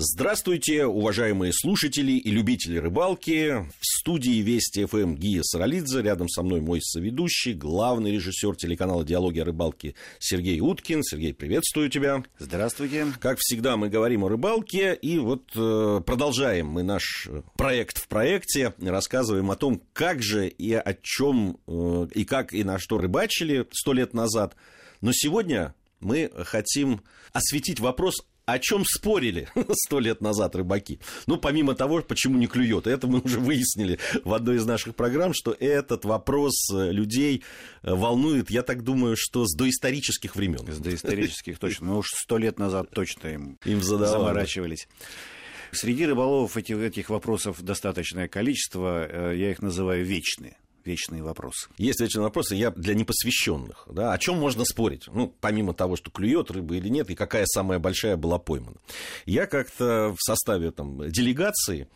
Здравствуйте, уважаемые слушатели и любители рыбалки. В студии Вести ФМ Гия Саралидзе. Рядом со мной мой соведущий, главный режиссер телеканала «Диалоги о рыбалке» Сергей Уткин. Сергей, приветствую тебя. Здравствуйте. Как всегда, мы говорим о рыбалке. И вот э, продолжаем мы наш проект в проекте. Рассказываем о том, как же и о чем, э, и как и на что рыбачили сто лет назад. Но сегодня мы хотим осветить вопрос о чем спорили сто лет назад рыбаки. Ну, помимо того, почему не клюет. Это мы уже выяснили в одной из наших программ, что этот вопрос э, людей э, волнует, я так думаю, что с доисторических времен. С доисторических, точно. Ну, уж сто лет назад точно им, им заморачивались. Среди рыболовов этих, этих вопросов достаточное количество, э, я их называю вечные вечные вопросы. Есть вечные вопросы, я для непосвященных. Да, о чем можно спорить? Ну, помимо того, что клюет рыба или нет, и какая самая большая была поймана. Я как-то в составе там, делегации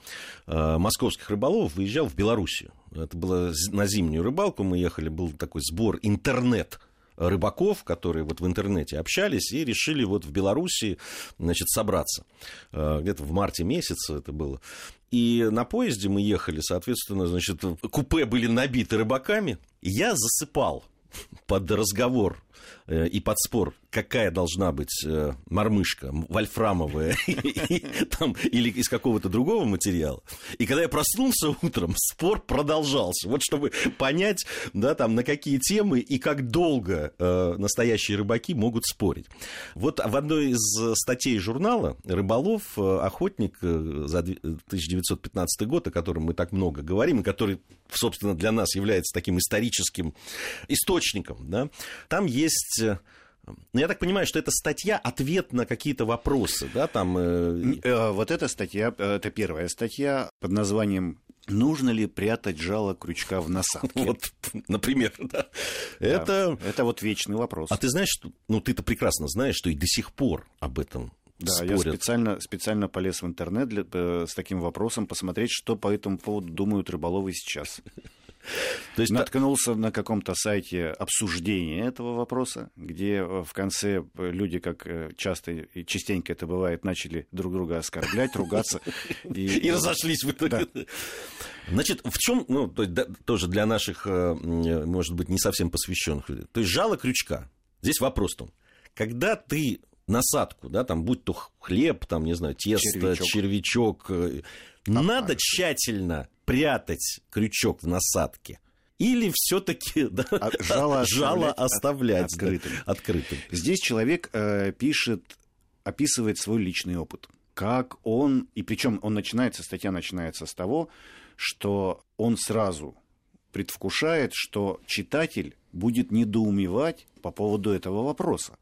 э, московских рыболовов выезжал в Белоруссию. Это было на зимнюю рыбалку, мы ехали, был такой сбор интернет рыбаков, которые вот в интернете общались и решили вот в Беларуси, значит, собраться. Э, где-то в марте месяце это было. И на поезде мы ехали, соответственно, значит, купе были набиты рыбаками. Я засыпал под разговор и под спор, какая должна быть э, мормышка, вольфрамовая или из какого-то другого материала. И когда я проснулся утром, спор продолжался. Вот чтобы понять, да, там, на какие темы и как долго э, настоящие рыбаки могут спорить. Вот в одной из статей журнала «Рыболов», охотник за 1915 год, о котором мы так много говорим, и который, собственно, для нас является таким историческим источником, да, там есть есть э, ну, я так понимаю, что это статья ответ на какие-то вопросы, да, там. Э... э вот эта статья, э, это первая статья под названием Нужно ли прятать жало крючка в насадке? Вот, например, да. да. Это... это вот вечный вопрос. А ты знаешь, что... ну ты-то прекрасно знаешь, что и до сих пор об этом да, спорят. я специально, специально полез в интернет для, с таким вопросом, посмотреть, что по этому поводу думают рыболовы сейчас. То есть наткнулся на каком-то сайте обсуждения этого вопроса, где э, в конце э, люди, как э, часто и частенько это бывает, начали друг друга оскорблять, ругаться. И, и разошлись в итоге. Да. Значит, в чем, ну, то да, тоже для наших, может быть, не совсем посвященных людей. То есть жало крючка. Здесь вопрос в том, когда ты насадку, да, там будь то хлеб, там, не знаю, тесто, червячок, червячок надо тщательно прятать крючок в насадке? Или все-таки да, жало, жало оставлять открытым. Да, открытым? Здесь человек э, пишет, описывает свой личный опыт. Как он, и причем он начинается, статья начинается с того, что он сразу предвкушает, что читатель будет недоумевать по поводу этого вопроса.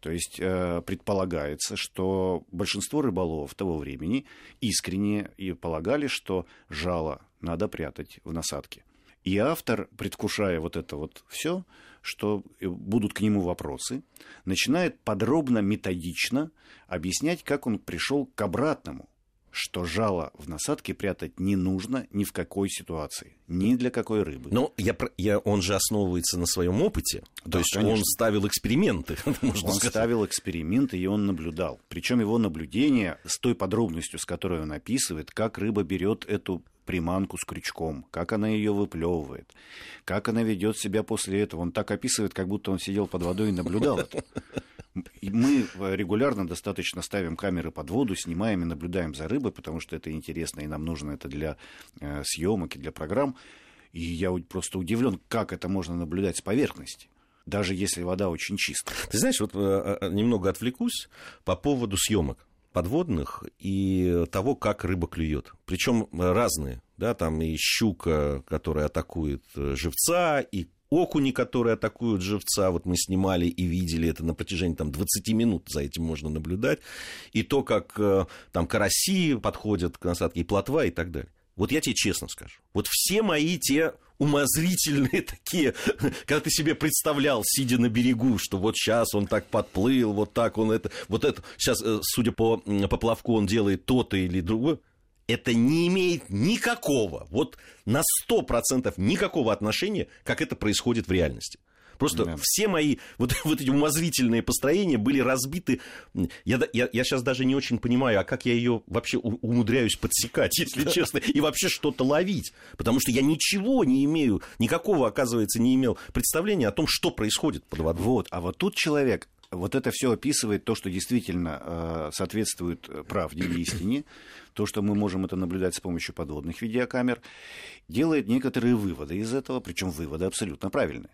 То есть э, предполагается, что большинство рыболовов того времени искренне и полагали, что жало надо прятать в насадке. И автор, предвкушая вот это вот все, что будут к нему вопросы, начинает подробно, методично объяснять, как он пришел к обратному что жало в насадке прятать не нужно ни в какой ситуации, ни для какой рыбы. Но я, я, он же основывается на своем опыте. Да, То есть конечно. он ставил эксперименты. Можно он сказать. ставил эксперименты, и он наблюдал. Причем его наблюдение с той подробностью, с которой он описывает, как рыба берет эту приманку с крючком, как она ее выплевывает, как она ведет себя после этого. Он так описывает, как будто он сидел под водой и наблюдал это. Мы регулярно достаточно ставим камеры под воду, снимаем и наблюдаем за рыбой, потому что это интересно, и нам нужно это для э, съемок и для программ. И я просто удивлен, как это можно наблюдать с поверхности даже если вода очень чистая. Ты знаешь, вот э, э, немного отвлекусь по поводу съемок подводных и того, как рыба клюет. Причем разные, да, там и щука, которая атакует живца, и окуни, которые атакуют живца, вот мы снимали и видели это на протяжении там, 20 минут, за этим можно наблюдать, и то, как э, там караси подходят к насадке, и плотва, и так далее. Вот я тебе честно скажу, вот все мои те умозрительные такие, когда ты себе представлял, сидя на берегу, что вот сейчас он так подплыл, вот так он это, вот это, сейчас, э, судя по поплавку, он делает то-то или другое, это не имеет никакого, вот на 100% никакого отношения, как это происходит в реальности. Просто Да. все мои вот, вот эти умозрительные построения были разбиты. Я, я, я сейчас даже не очень понимаю, а как я ее вообще умудряюсь подсекать, если честно, и вообще что-то ловить. Потому что я ничего не имею, никакого, оказывается, не имел представления о том, что происходит под водой. Вот, а вот тут человек, вот это все описывает то, что действительно э, соответствует э, правде и истине, то, что мы можем это наблюдать с помощью подводных видеокамер, делает некоторые выводы из этого, причем выводы абсолютно правильные.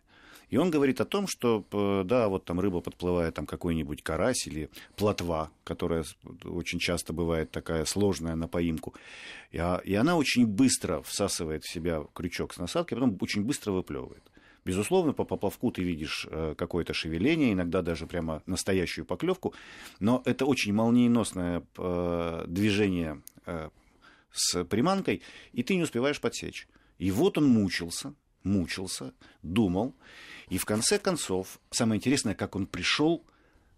И он говорит о том, что, э, да, вот там рыба подплывает, там какой-нибудь карась или плотва, которая очень часто бывает такая сложная на поимку, и, а- и она очень быстро всасывает в себя крючок с насадкой, а потом очень быстро выплевывает. Безусловно, по поплавку ты видишь э, какое-то шевеление, иногда даже прямо настоящую поклевку, но это очень молниеносное э, движение э, с приманкой, и ты не успеваешь подсечь. И вот он мучился, мучился, думал, и в конце концов, самое интересное, как он пришел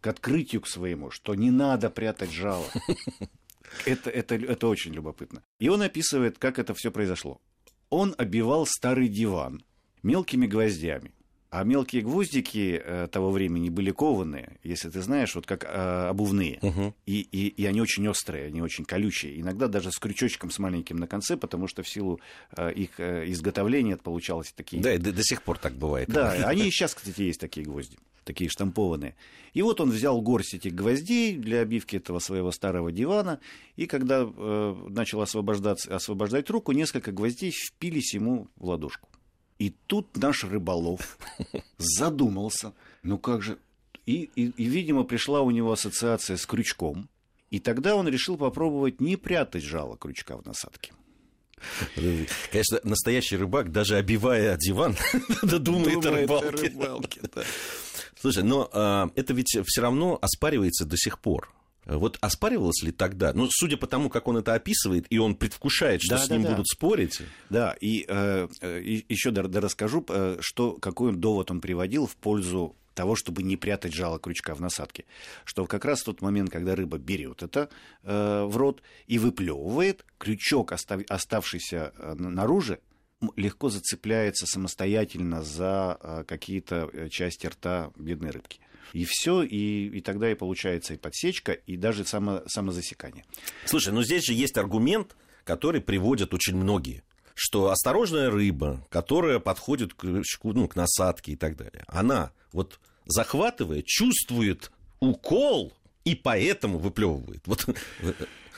к открытию к своему, что не надо прятать жало. Это, это, это очень любопытно. И он описывает, как это все произошло. Он обивал старый диван мелкими гвоздями. А мелкие гвоздики э, того времени были кованые, если ты знаешь, вот как э, обувные. Мгм. И, и, и они очень острые, они очень колючие. Иногда даже с крючочком с маленьким на конце, потому что в силу э, их э, изготовления получалось такие Да, и до, до сих пор так бывает. да, они и сейчас, кстати, есть такие гвозди, такие штампованные. И вот он взял горсть этих гвоздей для обивки этого своего старого дивана, и когда э, начал освобождаться, освобождать руку, несколько гвоздей впились ему в ладошку. И тут наш рыболов задумался, ну как же... И, и, и, видимо, пришла у него ассоциация с крючком, и тогда он решил попробовать не прятать жало крючка в насадке. Конечно, настоящий рыбак, даже обивая диван, думает о рыбалке. рыбалке, да. Слушай, но а, это ведь все равно оспаривается до сих пор. Вот оспаривалось ли тогда? Ну, судя по тому, как он это описывает, и он предвкушает, что Да, с да, ним да. будут спорить. Да, и, э, еще расскажу, э, что, какой довод он приводил в пользу того, чтобы не прятать жало крючка в насадке. Что как раз в тот момент, когда рыба берет это э, в рот и выплевывает, крючок, остав- оставшийся э, на- наружу, легко зацепляется самостоятельно за э, какие-то части рта бедной рыбки. И все, и, и тогда и получается и подсечка, и даже само, самозасекание. Слушай, ну здесь же есть аргумент, который приводят очень многие. Что осторожная рыба, которая подходит к, ну, к насадке и так далее, она вот захватывая, чувствует укол и поэтому выплевывает. Вот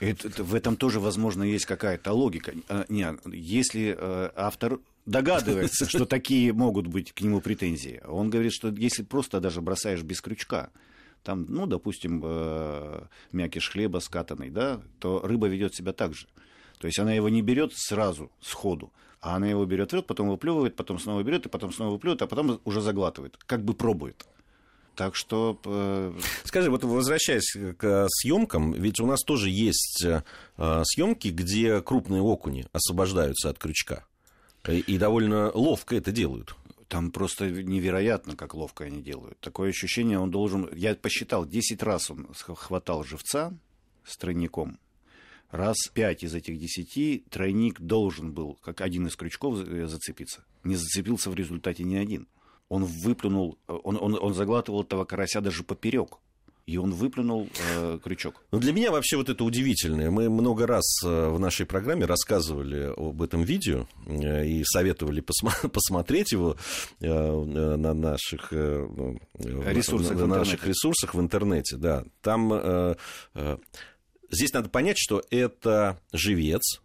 Это- это- в этом тоже, возможно, есть какая-то логика. А, Не, если э, автор догадывается, что такие могут быть к нему претензии, он говорит, что если просто даже бросаешь без крючка, там, ну, допустим, э, мякиш хлеба скатанный, да, то рыба ведет себя так же. То есть она его не берет сразу, сходу, а она его берет в рот, потом выплевывает, потом снова берет, и потом снова выплевывает, а потом уже заглатывает, как бы пробует. Так что э, Скажи, вот возвращаясь к съемкам, ведь у нас тоже есть съемки, где крупные окуни освобождаются от крючка. И, довольно ловко это делают. Там просто невероятно, как ловко они делают. Такое ощущение, он должен... Я посчитал, 10 раз он хватал живца с тройником. Раз пять из этих десяти тройник должен был, как один из крючков, э, зацепиться. Не зацепился в результате ни один. Он выплюнул, э, он, он, он заглатывал этого карася даже поперек. И он выплюнул э, крючок. Но для меня вообще вот это удивительное. Мы много раз э, в нашей программе рассказывали об этом видео э, и советовали посма- посмотреть его э, на наших, ну, Ресурсах на в наших интернете. ресурсах в интернете. Да. Там э, э, здесь надо понять, что это живец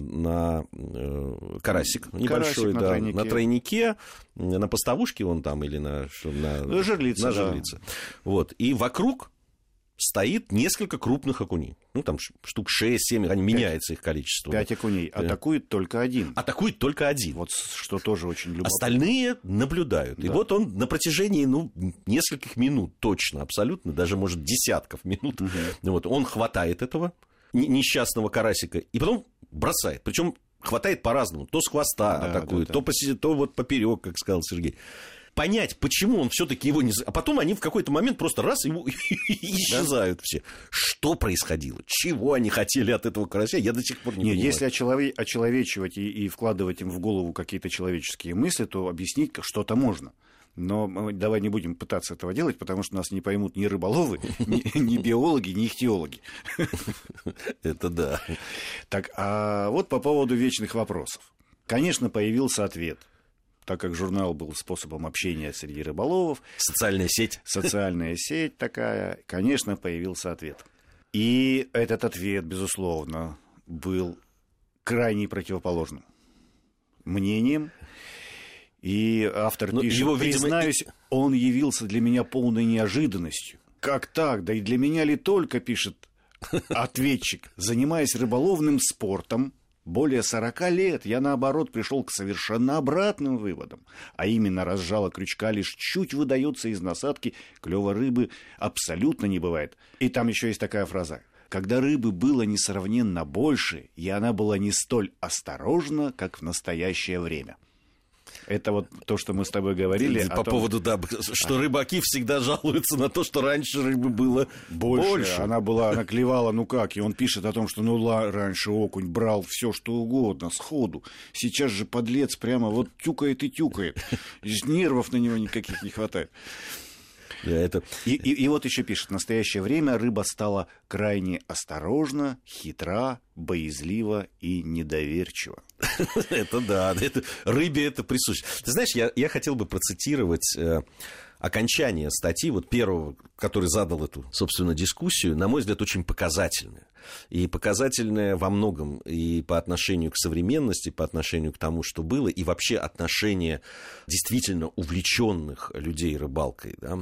на э, карасик небольшой, на да, тройнике. на тройнике, на поставушке он там или на, на, Ну, жерлица, на да. жерлице. Вот. И вокруг стоит несколько крупных окуней. Ну, там штук 6-7, они меняется их количество. Пять окуней. Да. Атакует только один. Атакует только один. Вот что тоже очень любопытно. Остальные наблюдают. И Да. вот он на протяжении ну, нескольких минут точно, абсолютно, даже, может, десятков минут, ну, вот, он хватает этого несчастного карасика и потом бросает. Причем хватает по-разному. То с хвоста Да, атакует, да, да. то, поси- то вот поперек, как сказал Сергей. Понять, почему он все-таки его не... А потом они в какой-то момент просто раз его исчезают все. Что происходило? Чего они хотели от этого карася? Я до сих пор не Нет, понимаю. если очелове- очеловечивать и, и вкладывать им в голову какие-то человеческие мысли, то объяснить что-то можно. Но давай не будем пытаться этого делать, потому что нас не поймут ни рыболовы, ни, ни биологи, ни ихтиологи. Это да. Так, а вот по поводу вечных вопросов. Конечно, появился ответ так как журнал был способом общения среди рыболовов. Социальная сеть. Социальная сеть такая. Конечно, появился ответ. И этот ответ, безусловно, был крайне противоположным мнением. И автор Но пишет, его, видимо... признаюсь, он явился для меня полной неожиданностью. Как так? Да и для меня ли только, пишет ответчик, занимаясь рыболовным спортом, более 40 лет я, наоборот, пришел к совершенно обратным выводам. А именно, разжала крючка лишь чуть выдается из насадки, клёва рыбы абсолютно не бывает. И там еще есть такая фраза. Когда рыбы было несравненно больше, и она была не столь осторожна, как в настоящее время – это вот то, что мы с тобой говорили. По том... поводу, да, что рыбаки всегда жалуются на то, что раньше рыбы было больше. больше. Она была, она клевала, ну как, и он пишет о том, что ну раньше окунь брал все что угодно, сходу. Сейчас же подлец прямо вот тюкает и тюкает. Нервов на него никаких не хватает. Это... И, и, и вот еще пишет, в настоящее время рыба стала крайне осторожна, хитра, боязлива и недоверчива. Это да, это, рыбе это присуще. Ты знаешь, я, я хотел бы процитировать э, окончание статьи, вот первого, который задал эту, собственно, дискуссию, на мой взгляд, очень показательное. И показательное во многом и по отношению к современности, по отношению к тому, что было, и вообще отношение действительно увлеченных людей рыбалкой. Да.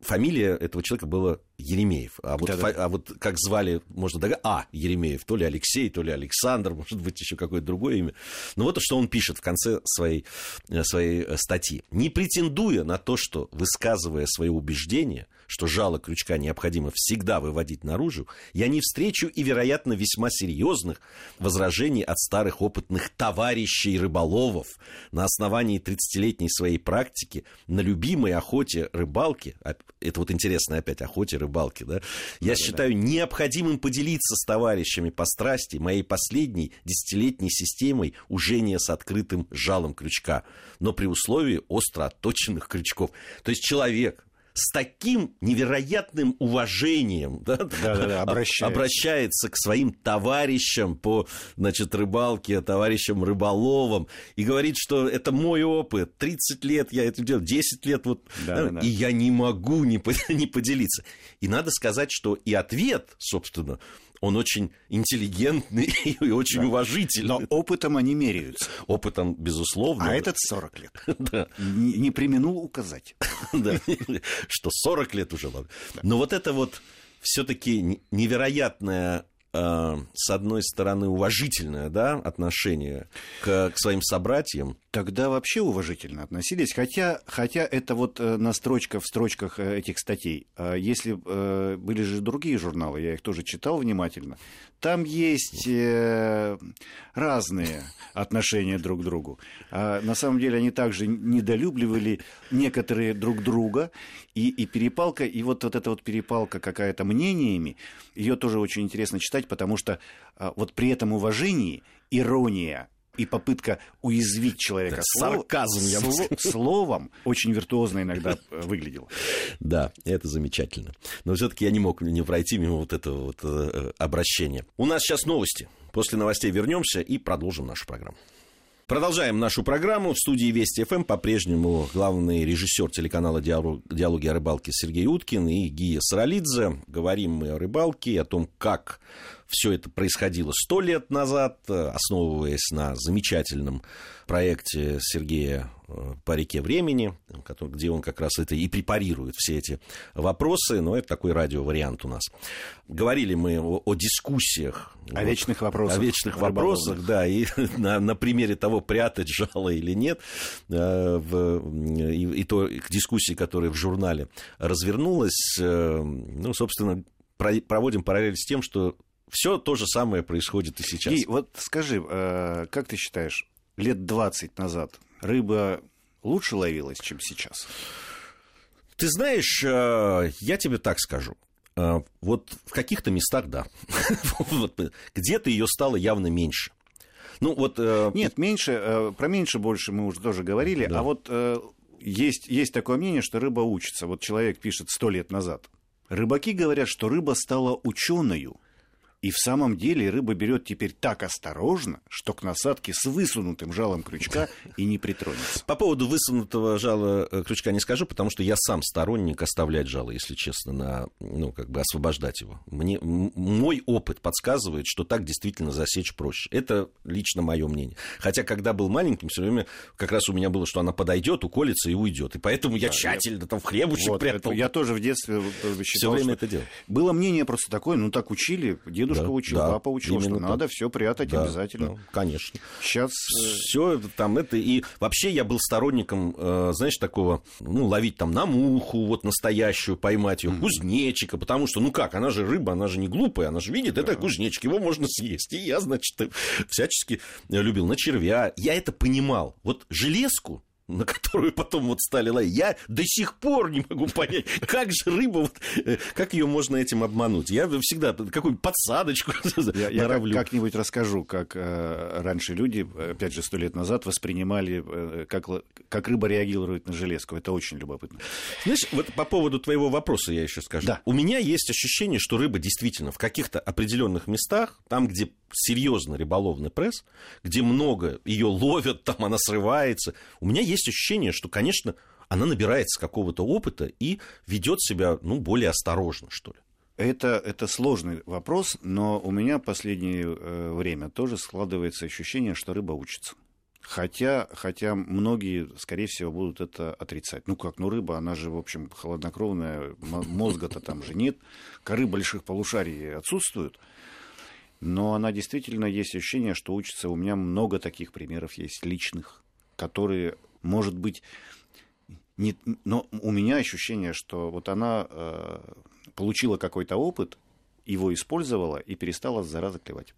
Фамилия этого человека была Еремеев. А вот, фа- а вот как звали, можно догадаться, а, Еремеев, то ли Алексей, то ли Александр, может быть, еще какое-то другое имя. Но вот что он пишет в конце своей, э, своей э, статьи. Не претендуя на то, что, высказывая свои убеждения, что жало крючка необходимо всегда выводить наружу, я не встречу и, вероятно, весьма серьезных возражений от старых опытных товарищей рыболовов на основании 30-летней своей практики на любимой охоте рыбалки, а, это вот интересно опять, охоте рыбалки, да, я да, считаю да. необходимым поделиться с товарищами по страсти моей последней десятилетней системой ужения с открытым жалом крючка, но при условии остро отточенных крючков. То есть человек, с таким невероятным уважением да, да, да, обращается. обращается к своим товарищам по значит, рыбалке, товарищам рыболовам, и говорит, что это мой опыт, 30 лет я это делаю, 10 лет, вот, да, да, да. и я не могу не, не поделиться. И надо сказать, что и ответ, собственно, он очень интеллигентный и очень да. уважительный. Но опытом они меряются. Опытом, безусловно. А этот 40 лет. да. Не, не применул указать. да. Что 40 лет уже ладно. Но вот это вот все-таки невероятная а, с одной стороны, уважительное да, отношение к, к своим собратьям. Тогда вообще уважительно относились, хотя, хотя это вот э, на строчках, в строчках э, этих статей. А если э, были же другие журналы, я их тоже читал внимательно, там есть разные отношения друг к другу. А на самом деле они также недолюбливали некоторые друг друга, и, и перепалка, и вот, вот эта вот перепалка какая-то мнениями, ее тоже очень интересно читать, потому что а, вот при этом уважении ирония и попытка уязвить человека сарказм, я бы сказал. словом очень виртуозно иногда э, выглядело. Да, это замечательно. Но все-таки я не мог не пройти мимо вот этого вот э, обращения. У нас сейчас новости. После новостей вернемся и продолжим нашу программу. Продолжаем нашу программу. В студии Вести ФМ по-прежнему главный режиссер телеканала «Диалоги о рыбалке» Сергей Уткин и Гия Саралидзе. Говорим мы о рыбалке, о том, как все это происходило сто лет назад, основываясь на замечательном проекте Сергея э, по реке времени, где он как раз это и препарирует все эти вопросы, но это такой радиовариант у нас. Говорили мы о, о дискуссиях. О вот, вечных вопросах. О вечных вопросах, да, и на, на примере того, прятать жало или нет, э, в, и, и то к дискуссии, которая в журнале развернулась, э, ну, собственно, проводим параллель с тем, что все то же самое происходит и сейчас. И вот скажи, э, как ты считаешь, лет 20 назад рыба лучше ловилась, чем сейчас? Ты знаешь, э, я тебе так скажу. Э, вот в каких-то местах, да. Где-то ее стало явно меньше. Ну вот... Нет, меньше, про меньше больше мы уже тоже говорили, да. а вот есть, есть такое мнение, что рыба учится. Вот человек пишет сто лет назад. Рыбаки говорят, что рыба стала ученою. И в самом деле рыба берет теперь так осторожно, что к насадке с высунутым жалом крючка и не притронется. По поводу высунутого жала э, крючка не скажу, потому что я сам сторонник оставлять жало, если честно, на, ну, как бы освобождать его. Мне, мой опыт подсказывает, что так действительно засечь проще. Это лично мое мнение. Хотя, когда был маленьким, все время как раз у меня было, что она подойдет, уколется и уйдет. И поэтому я да, тщательно я... там в хлебушек вот, прятал. Это, я тоже в детстве э, считал, все время это делал. Было мнение просто такое, ну так учили, дедушка да, учил, да, папа учил, что так. надо все прятать да, обязательно. Да, конечно. Сейчас все там это и вообще я был сторонником, э, знаешь, такого, ну ловить там на муху вот настоящую, поймать ее, mm. кузнечика, потому что ну как, она же рыба, она же не глупая, она же видит, да. это кузнечик, его можно съесть. И я, значит, всячески любил на червя. Я это понимал. Вот железку на которую потом вот стали ловить. Я до сих пор не могу понять, как же рыба, вот, э, как ее можно этим обмануть. Я всегда какую-нибудь подсадочку Я, я как-нибудь расскажу, как э, раньше люди, опять же, сто лет назад воспринимали, э, как, как рыба реагирует на железку. Это очень любопытно. Знаешь, вот по поводу твоего вопроса я еще скажу. Да. У меня есть ощущение, что рыба действительно в каких-то определенных местах, там, где серьезный рыболовный пресс, где много ее ловят, там она срывается. У меня есть ощущение, что, конечно, она набирается какого-то опыта и ведет себя ну, более осторожно, что ли. Это, это сложный вопрос, но у меня в последнее э, время тоже складывается ощущение, что рыба учится. Хотя, хотя многие, скорее всего, будут это отрицать. Ну как, ну рыба, она же, в общем, холоднокровная, мозга-то там же нет, коры больших полушарий отсутствуют. Но она действительно есть ощущение, что учится. У меня много таких примеров есть личных, которые, может быть, не, но у меня ощущение, что вот она э, получила какой-то опыт, его использовала и перестала зараза клевать.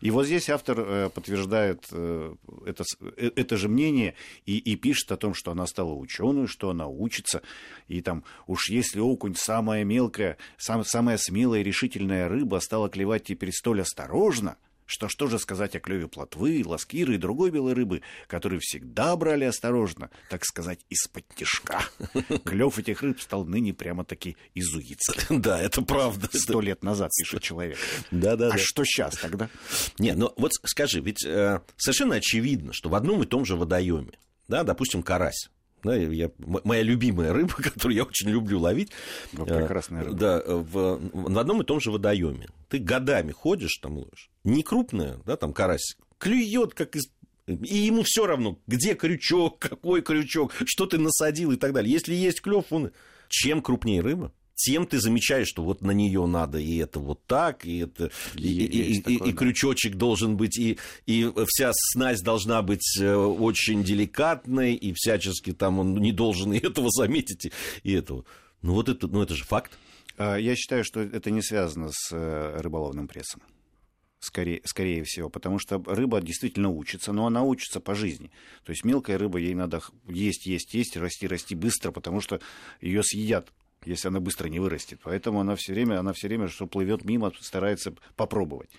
И вот здесь автор э, подтверждает э, это, э, это же мнение и, и пишет о том, что она стала ученой, что она учится. И там уж если окунь самая мелкая, сам, самая смелая и решительная рыба стала клевать теперь столь осторожно – что что же сказать о клеве плотвы, ласкиры и другой белой рыбы, которые всегда брали осторожно, так сказать, из-под тяжка. Клев этих рыб стал ныне прямо-таки изуитский. Да, это правда. Сто лет назад, пишет человек. Да, да. А что сейчас тогда? Не, ну вот скажи, ведь э, совершенно очевидно, что в одном и том же водоеме, да, допустим, карась, да, я, моя любимая рыба, которую я очень люблю ловить. Вот прекрасная рыба. Да, в, в одном и том же водоеме. Ты годами ходишь там ловишь. Не крупная, да, там карась, клюет как из и ему все равно, где крючок, какой крючок, что ты насадил и так далее. Если есть клев, он чем крупнее рыба, тем ты замечаешь, что вот на нее надо, и это вот так, и это и, и, такое, и, да. и крючочек должен быть, и, и вся снасть должна быть э, очень деликатной, и всячески там он не должен и этого заметить, и, этого. Ну вот это, ну это же факт. А, я считаю, что это не связано с э, рыболовным прессом. Скорее, скорее всего, потому что рыба действительно учится, но она учится по жизни. То есть мелкая рыба, ей надо есть, есть, есть, расти, расти быстро, потому что ее съедят если она быстро не вырастет. Поэтому она все время, она все время, что плывет мимо, старается попробовать.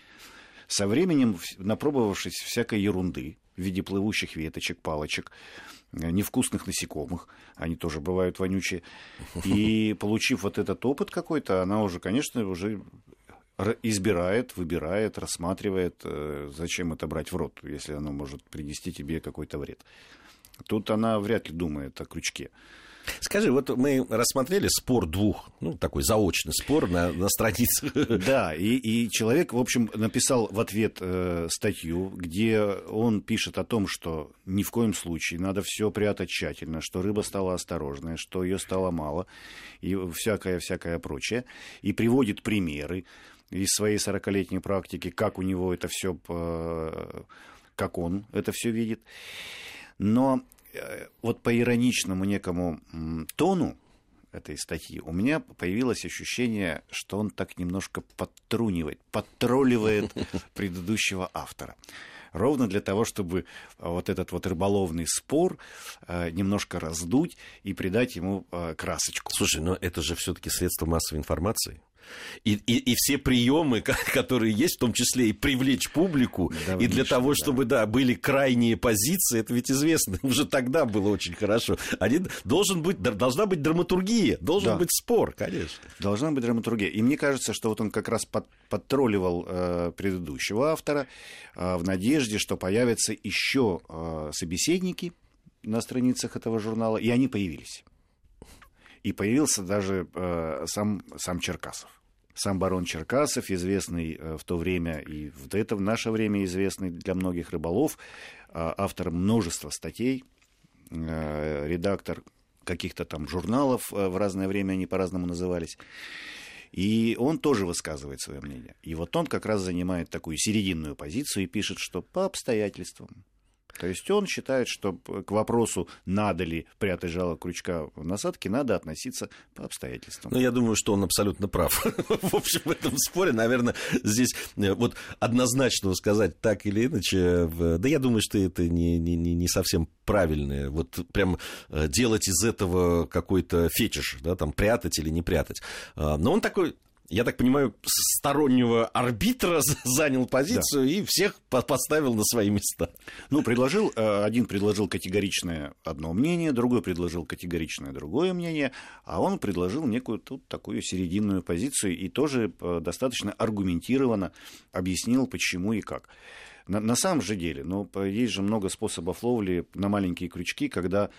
Со временем, напробовавшись всякой ерунды в виде плывущих веточек, палочек, э, невкусных насекомых, они тоже бывают вонючие, и получив вот этот опыт какой-то, она уже, конечно, уже избирает, выбирает, рассматривает, э, зачем это брать в рот, если оно может принести тебе какой-то вред. Тут она вряд ли думает о крючке. Скажи, вот мы рассмотрели спор двух, ну, такой заочный спор на, на странице. Да, и, и человек, в общем, написал в ответ э, статью, где он пишет о том, что ни в коем случае надо все прятать тщательно, что рыба стала осторожная, что ее стало мало, и всякое-всякое прочее, и приводит примеры из своей 40-летней практики, как у него это все, э, как он это все видит. Но вот по ироничному некому тону этой статьи, у меня появилось ощущение, что он так немножко подтрунивает, подтролливает предыдущего автора. Ровно для того, чтобы вот этот вот рыболовный спор э, немножко раздуть и придать ему э, красочку. Слушай, но это же все-таки средство массовой информации. И, и, и все приемы, которые есть, в том числе и привлечь публику, да, и для того, да. чтобы, да, были крайние позиции, это ведь известно, уже тогда было очень хорошо. Они, должен быть, должна быть драматургия, должен да. быть спор, конечно. Должна быть драматургия. И мне кажется, что вот он как раз под, подтролливал э, предыдущего автора э, в надежде, что появятся еще э, собеседники на страницах этого журнала, и они появились. И появился даже э, сам, сам Черкасов. Сам барон Черкасов, известный э, в то время и в это в наше время известный для многих рыболов, э, автор множества статей, э, редактор каких-то там журналов, в разное время они по-разному назывались. И он тоже высказывает свое мнение. И вот он как раз занимает такую серединную позицию и пишет, что по обстоятельствам, то есть он считает, что к вопросу, надо ли прятать жало крючка в насадке, надо относиться по обстоятельствам. Ну, я думаю, что он абсолютно прав. в общем, в этом споре, наверное, здесь э, вот однозначно сказать так или иначе, да я думаю, что это не, не, не совсем правильное. Вот прям э, делать из этого какой-то фетиш, да, там прятать или не прятать. А, но он такой я так понимаю, стороннего арбитра занял позицию да. и всех поставил на свои места. Ну, предложил, э, один предложил категоричное одно мнение, другой предложил категоричное другое мнение, а он предложил некую тут такую серединную позицию и тоже э, достаточно аргументированно объяснил, почему и как. На, на самом же деле, ну, есть же много способов ловли на маленькие крючки, когда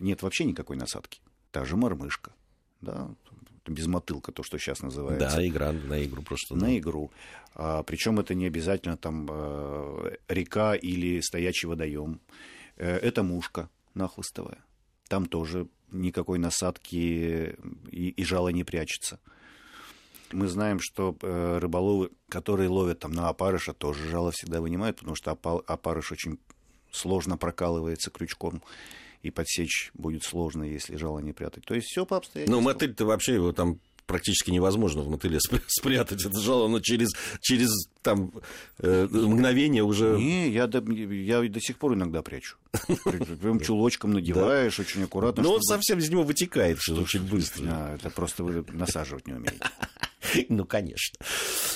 нет вообще никакой насадки. Та же мормышка, да, безмотылка, то, что сейчас называется. Да, игра на игру просто. На да. игру. А, причем это не обязательно там э, река или стоячий водоем. Э, это мушка нахлыстовая. Там тоже никакой насадки и, и жало не прячется. Мы знаем, что э, рыболовы, которые ловят там на опарыша, тоже жало всегда вынимают, потому что опарыш очень сложно прокалывается крючком и подсечь будет сложно, если жало не прятать. То есть все по обстоятельствам. Ну, мотыль-то вообще его там практически невозможно в мотыле спрятать это жало, но через, через там, э, мгновение уже... Не, я до, я до сих пор иногда прячу. Прям чулочком надеваешь, очень аккуратно. Ну, он совсем из него вытекает очень быстро. Это просто вы насаживать не умеете. Ну, конечно.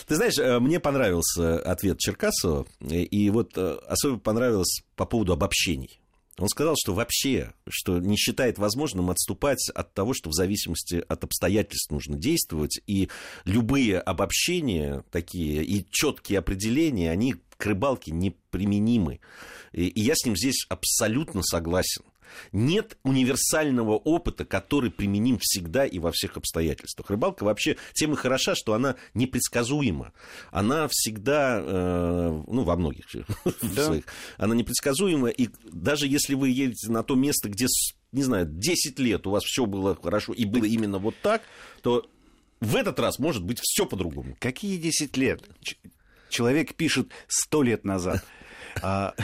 Ты знаешь, э, мне понравился ответ Черкасова, и вот э, особенно понравилось по поводу обобщений. Он сказал, что вообще, что не считает возможным отступать от того, что в зависимости от обстоятельств нужно действовать, и любые обобщения такие и четкие определения, они к рыбалке неприменимы. И я с ним здесь абсолютно согласен. Нет универсального опыта, который применим всегда и во всех обстоятельствах. Рыбалка вообще тем и хороша, что она непредсказуема. Она всегда, э, ну, во многих да. своих, она непредсказуема. И даже если вы едете на то место, где, не знаю, 10 лет у вас все было хорошо и было именно вот так, то в этот раз может быть все по-другому. Какие 10 лет? Человек пишет 100 лет назад. А,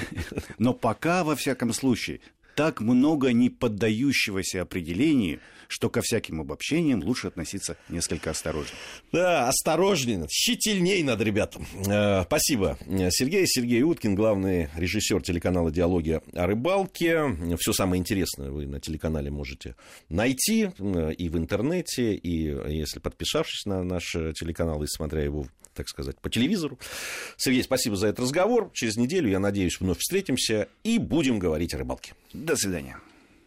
но пока, во всяком случае, так много не поддающегося определению, что ко всяким обобщениям лучше относиться несколько осторожнее. Да, осторожнее, щительней надо, ребята. Э, спасибо. Сергей Сергей Уткин, главный режиссер телеканала «Диалоги о рыбалке». Все самое интересное вы на телеканале можете найти э, и в интернете, и если подписавшись на наш телеканал и смотря его так сказать, по телевизору. Сергей, спасибо за этот разговор. Через неделю, я надеюсь, вновь встретимся и будем говорить о рыбалке. До свидания.